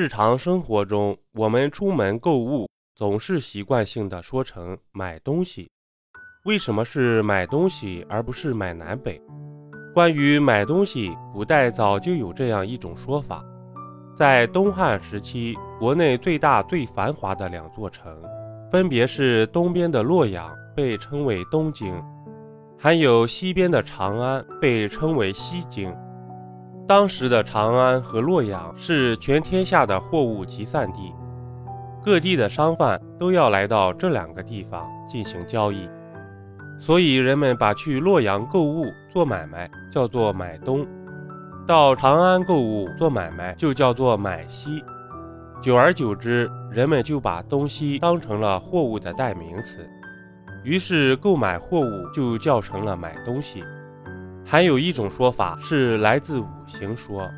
日常生活中，我们出门购物总是习惯性的说成买东西。为什么是买东西而不是买南北？关于买东西，古代早就有这样一种说法：在东汉时期，国内最大最繁华的两座城，分别是东边的洛阳，被称为东京；还有西边的长安，被称为西京。当时的长安和洛阳是全天下的货物集散地，各地的商贩都要来到这两个地方进行交易，所以人们把去洛阳购物做买卖叫做买东，到长安购物做买卖就叫做买西。久而久之，人们就把东西当成了货物的代名词，于是购买货物就叫成了买东西。还有一种说法是来自五行说，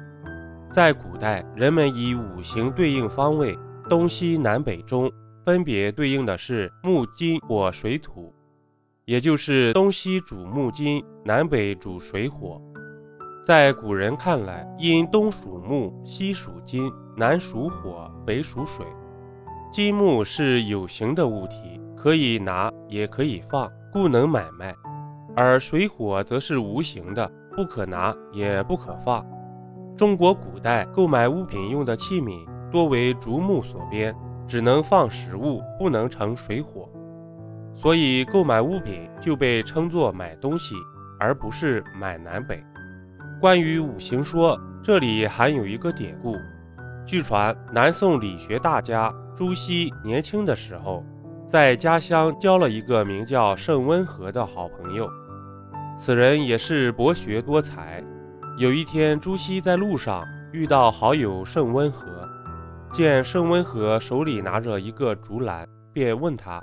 在古代，人们以五行对应方位，东西南北中，分别对应的是木、金、火、水、土，也就是东西主木金，南北主水火。在古人看来，因东属木，西属金，南属火，北属水，金木是有形的物体，可以拿也可以放，故能买卖。而水火则是无形的，不可拿也不可放。中国古代购买物品用的器皿多为竹木所编，只能放食物，不能盛水火，所以购买物品就被称作买东西，而不是买南北。关于五行说，这里还有一个典故。据传，南宋理学大家朱熹年轻的时候，在家乡交了一个名叫盛温和的好朋友。此人也是博学多才。有一天，朱熹在路上遇到好友盛温和，见盛温和手里拿着一个竹篮，便问他：“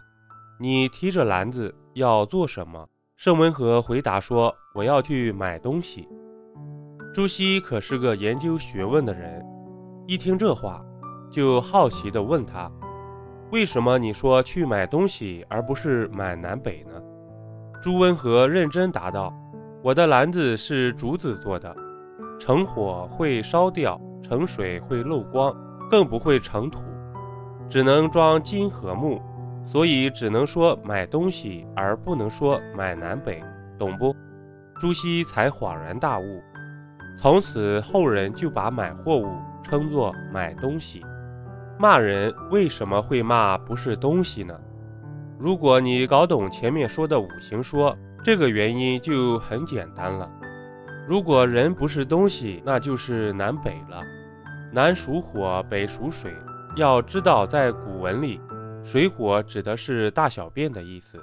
你提着篮子要做什么？”盛温和回答说：“我要去买东西。”朱熹可是个研究学问的人，一听这话，就好奇地问他：“为什么你说去买东西，而不是买南北呢？”朱温和认真答道：“我的篮子是竹子做的，盛火会烧掉，盛水会漏光，更不会盛土，只能装金和木，所以只能说买东西，而不能说买南北，懂不？”朱熹才恍然大悟。从此后人就把买货物称作买东西。骂人为什么会骂不是东西呢？如果你搞懂前面说的五行说，这个原因就很简单了。如果人不是东西，那就是南北了。南属火，北属水。要知道，在古文里，水火指的是大小便的意思。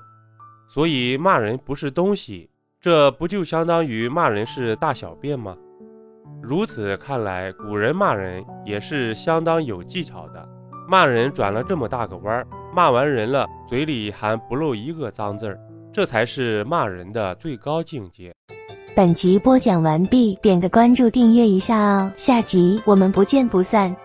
所以骂人不是东西，这不就相当于骂人是大小便吗？如此看来，古人骂人也是相当有技巧的。骂人转了这么大个弯儿。骂完人了，嘴里还不漏一个脏字儿，这才是骂人的最高境界。本集播讲完毕，点个关注，订阅一下哦，下集我们不见不散。